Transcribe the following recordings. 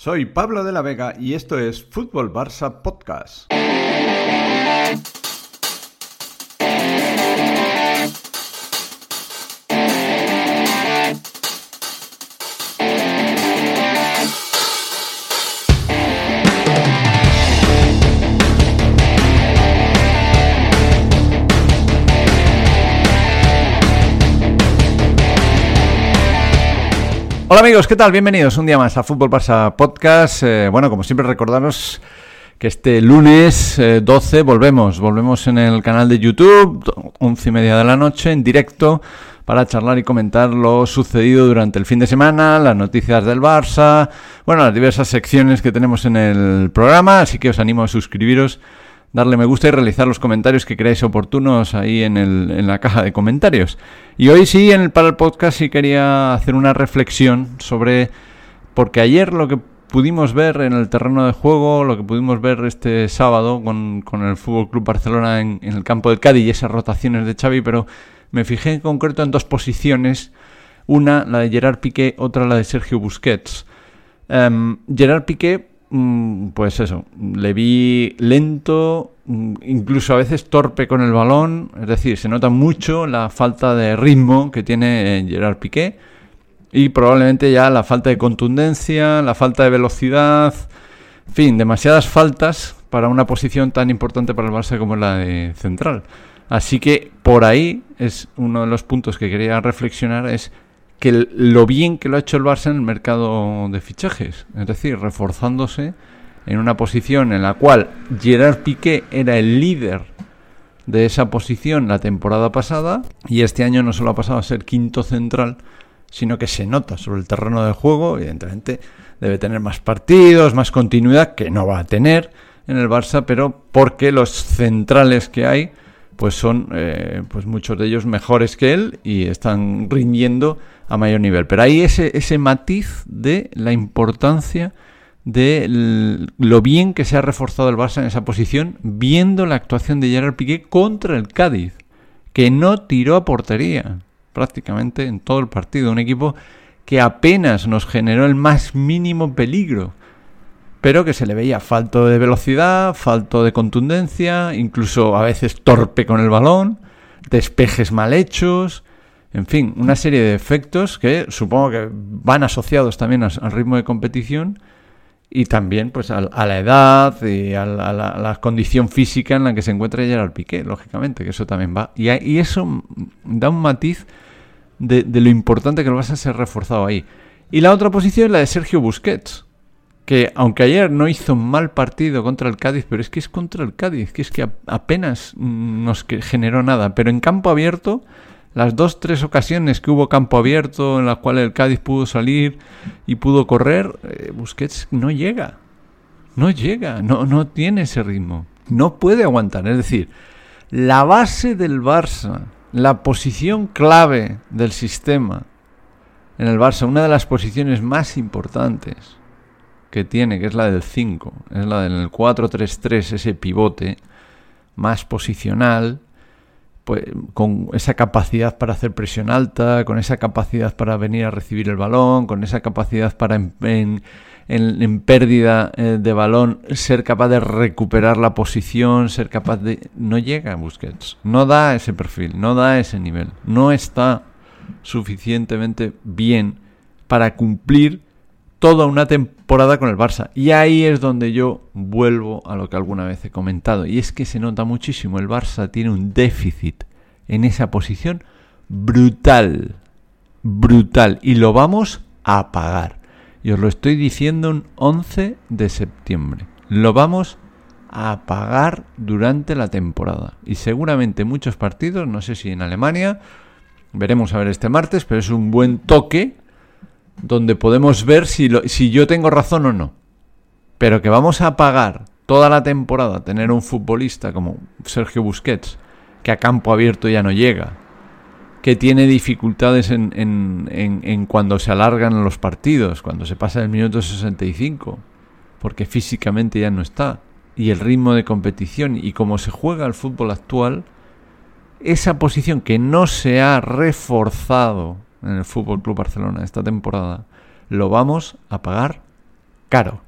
Soy Pablo de la Vega y esto es Fútbol Barça Podcast. Hola amigos, ¿qué tal? Bienvenidos un día más a Fútbol Barça Podcast. Eh, bueno, como siempre recordaros que este lunes 12 eh, volvemos, volvemos en el canal de YouTube, 11 y media de la noche, en directo, para charlar y comentar lo sucedido durante el fin de semana, las noticias del Barça, bueno, las diversas secciones que tenemos en el programa, así que os animo a suscribiros darle me gusta y realizar los comentarios que creáis oportunos ahí en, la caja de comentarios. Y hoy sí, en el, para el podcast sí quería hacer una reflexión sobre, porque ayer lo que pudimos ver en el terreno de juego, lo que pudimos ver este sábado con, el Fútbol Club Barcelona en, el campo del Cádiz y esas rotaciones de Xavi, pero me fijé en concreto en dos posiciones, una la de Gerard Piqué, otra la de Sergio Busquets. Um, Gerard Piqué pues eso, le vi lento, mm, incluso a veces torpe con el balón, es decir, se nota mucho la falta de ritmo que tiene Gerard Piqué y probablemente ya la falta de contundencia, la falta de velocidad, en fin, demasiadas faltas para una posición tan importante para el Barça como la de central. Así que por ahí es uno de los puntos que quería reflexionar es que lo bien que lo ha hecho el Barça en el mercado de fichajes, es decir, reforzándose en una posición en la cual Gerard Piqué era el líder de esa posición la temporada pasada y este año no solo ha pasado a ser quinto central, sino que se nota sobre el terreno de juego, evidentemente debe tener más partidos, más continuidad, que no va a tener en el Barça, pero porque los centrales que hay pues son eh, pues muchos de ellos mejores que él y están rindiendo a mayor nivel. Pero hay ese, ese matiz de la importancia de lo bien que se ha reforzado el Barça en esa posición, viendo la actuación de Gerard Piqué contra el Cádiz, que no tiró a portería prácticamente en todo el partido. Un equipo que apenas nos generó el más mínimo peligro, pero que se le veía falto de velocidad, falto de contundencia, incluso a veces torpe con el balón, despejes mal hechos, en fin, una serie de efectos que supongo que van asociados también al ritmo de competición y también pues a, la edad y a la, condición física en la que se encuentra Gerard Piqué, lógicamente, que eso también va. Y, y eso da un matiz de, lo importante que lo vas a ser reforzado ahí. Y la otra posición es la de Sergio Busquets, que aunque ayer no hizo mal partido contra el Cádiz, pero es que es contra el Cádiz, que es que apenas nos generó nada, pero en campo abierto las dos, tres ocasiones que hubo campo abierto en las cuales el Cádiz pudo salir y pudo correr, eh, Busquets no llega. No llega, no, no tiene ese ritmo. No puede aguantar. Es decir, la base del Barça, la posición clave del sistema en el Barça, una de las posiciones más importantes que tiene, que es la del 5, es la del 4-3-3, ese pivote más posicional, pues, con esa capacidad para hacer presión alta, con esa capacidad para venir a recibir el balón, con esa capacidad para en, en, pérdida eh, de balón ser capaz de recuperar la posición, ser capaz de... No llega a Busquets, no da ese perfil, no da ese nivel, no está suficientemente bien para cumplir toda una temporada con el Barça. Y ahí es donde yo vuelvo a lo que alguna vez he comentado. Y es que se nota muchísimo. El Barça tiene un déficit en esa posición brutal. Brutal. Y lo vamos a pagar. Y os lo estoy diciendo un 11 de septiembre. Lo vamos a pagar durante la temporada. Y seguramente muchos partidos, no sé si en Alemania, veremos a ver este martes, pero es un buen toque donde podemos ver si, si yo tengo razón o no. Pero que vamos a pagar toda la temporada tener un futbolista como Sergio Busquets, que a campo abierto ya no llega, que tiene dificultades en, en, en, cuando se alargan los partidos, cuando se pasa el minuto 65, porque físicamente ya no está. Y el ritmo de competición y cómo se juega el fútbol actual, esa posición que no se ha reforzado en el Fútbol Club Barcelona esta temporada, lo vamos a pagar caro.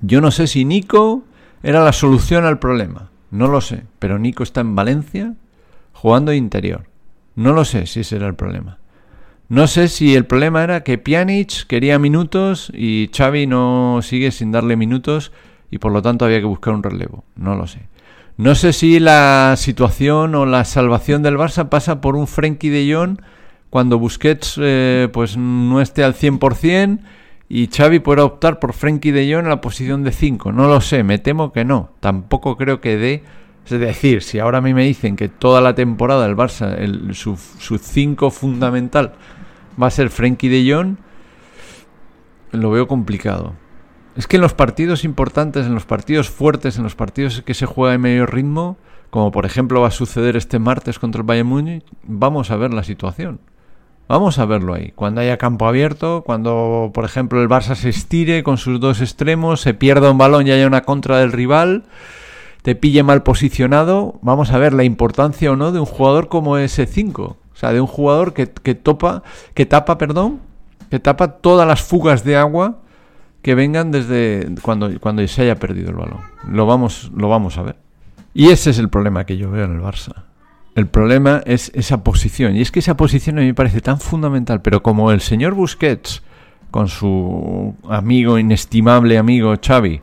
Yo no sé si Nico era la solución al problema. No lo sé. Pero Nico está en Valencia jugando interior. No lo sé si ese era el problema. No sé si el problema era que Pjanic quería minutos y Xavi no sigue sin darle minutos y por lo tanto había que buscar un relevo. No lo sé. No sé si la situación o la salvación del Barça pasa por un Frenkie de Jong cuando Busquets eh, pues no esté al 100% y Xavi pueda optar por Frenkie de Jong en la posición de 5. No lo sé, me temo que no. Tampoco creo que dé... Es decir, si ahora a mí me dicen que toda la temporada el Barça, el, su 5 fundamental va a ser Frenkie de Jong, lo veo complicado. Es que en los partidos importantes, en los partidos fuertes, en los partidos que se juega en medio ritmo, como por ejemplo va a suceder este martes contra el Bayern Múnich, vamos a ver la situación. Vamos a verlo ahí. Cuando haya campo abierto, cuando por ejemplo el Barça se estire con sus dos extremos, se pierda un balón y haya una contra del rival, te pille mal posicionado, vamos a ver la importancia o no de un jugador como ese 5. O sea, de un jugador que, que topa, que tapa, perdón, que tapa todas las fugas de agua que vengan desde cuando, cuando se haya perdido el balón. Lo vamos, lo vamos a ver. Y ese es el problema que yo veo en el Barça. El problema es esa posición. Y es que esa posición a mí me parece tan fundamental. Pero como el señor Busquets, con su amigo, inestimable amigo Xavi,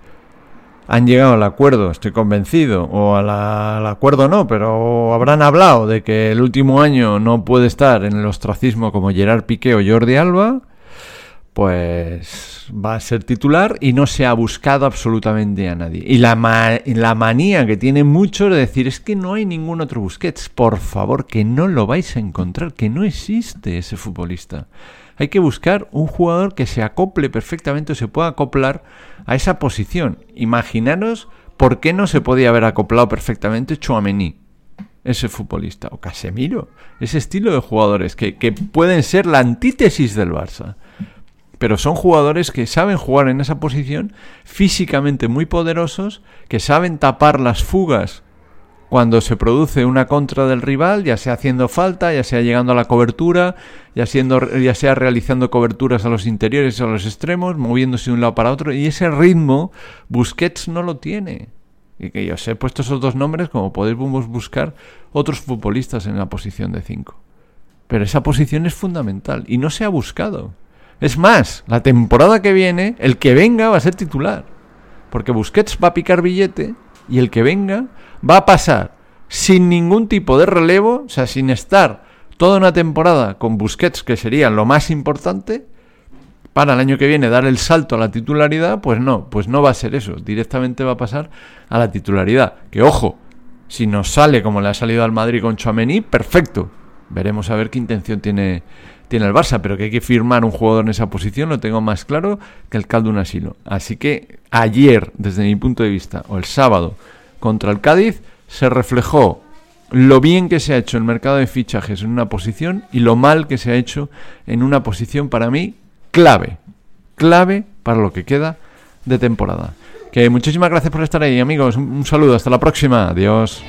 han llegado al acuerdo, estoy convencido, o al acuerdo no, pero habrán hablado de que el último año no puede estar en el ostracismo como Gerard Piqué o Jordi Alba, pues va a ser titular y no se ha buscado absolutamente a nadie. Y la, la manía que tiene mucho de decir es que no hay ningún otro Busquets. Por favor, que no lo vais a encontrar, que no existe ese futbolista. Hay que buscar un jugador que se acople perfectamente o se pueda acoplar a esa posición. Imaginaros por qué no se podía haber acoplado perfectamente Chouameni, ese futbolista, o Casemiro, ese estilo de jugadores que, que pueden ser la antítesis del Barça pero son jugadores que saben jugar en esa posición, físicamente muy poderosos, que saben tapar las fugas cuando se produce una contra del rival, ya sea haciendo falta, ya sea llegando a la cobertura, ya, sea realizando coberturas a los interiores a los extremos, moviéndose de un lado para otro, y ese ritmo Busquets no lo tiene. Y que yo os he puesto esos dos nombres como podéis buscar otros futbolistas en la posición de 5. Pero esa posición es fundamental y no se ha buscado. Es más, la temporada que viene, el que venga va a ser titular. Porque Busquets va a picar billete y el que venga va a pasar sin ningún tipo de relevo, o sea, sin estar toda una temporada con Busquets, que sería lo más importante, para el año que viene dar el salto a la titularidad, pues no, pues no va a ser eso. Directamente va a pasar a la titularidad. Que ojo, si nos sale como le ha salido al Madrid con Chouameni, perfecto. Veremos a ver qué intención tiene tiene el Barça, pero que hay que firmar un jugador en esa posición lo tengo más claro que el caldo un asilo. Así que ayer, desde mi punto de vista, o el sábado, contra el Cádiz, se reflejó lo bien que se ha hecho el mercado de fichajes en una posición y lo mal que se ha hecho en una posición para mí clave. Clave para lo que queda de temporada. Que muchísimas gracias por estar ahí, amigos. Un saludo, hasta la próxima. Adiós.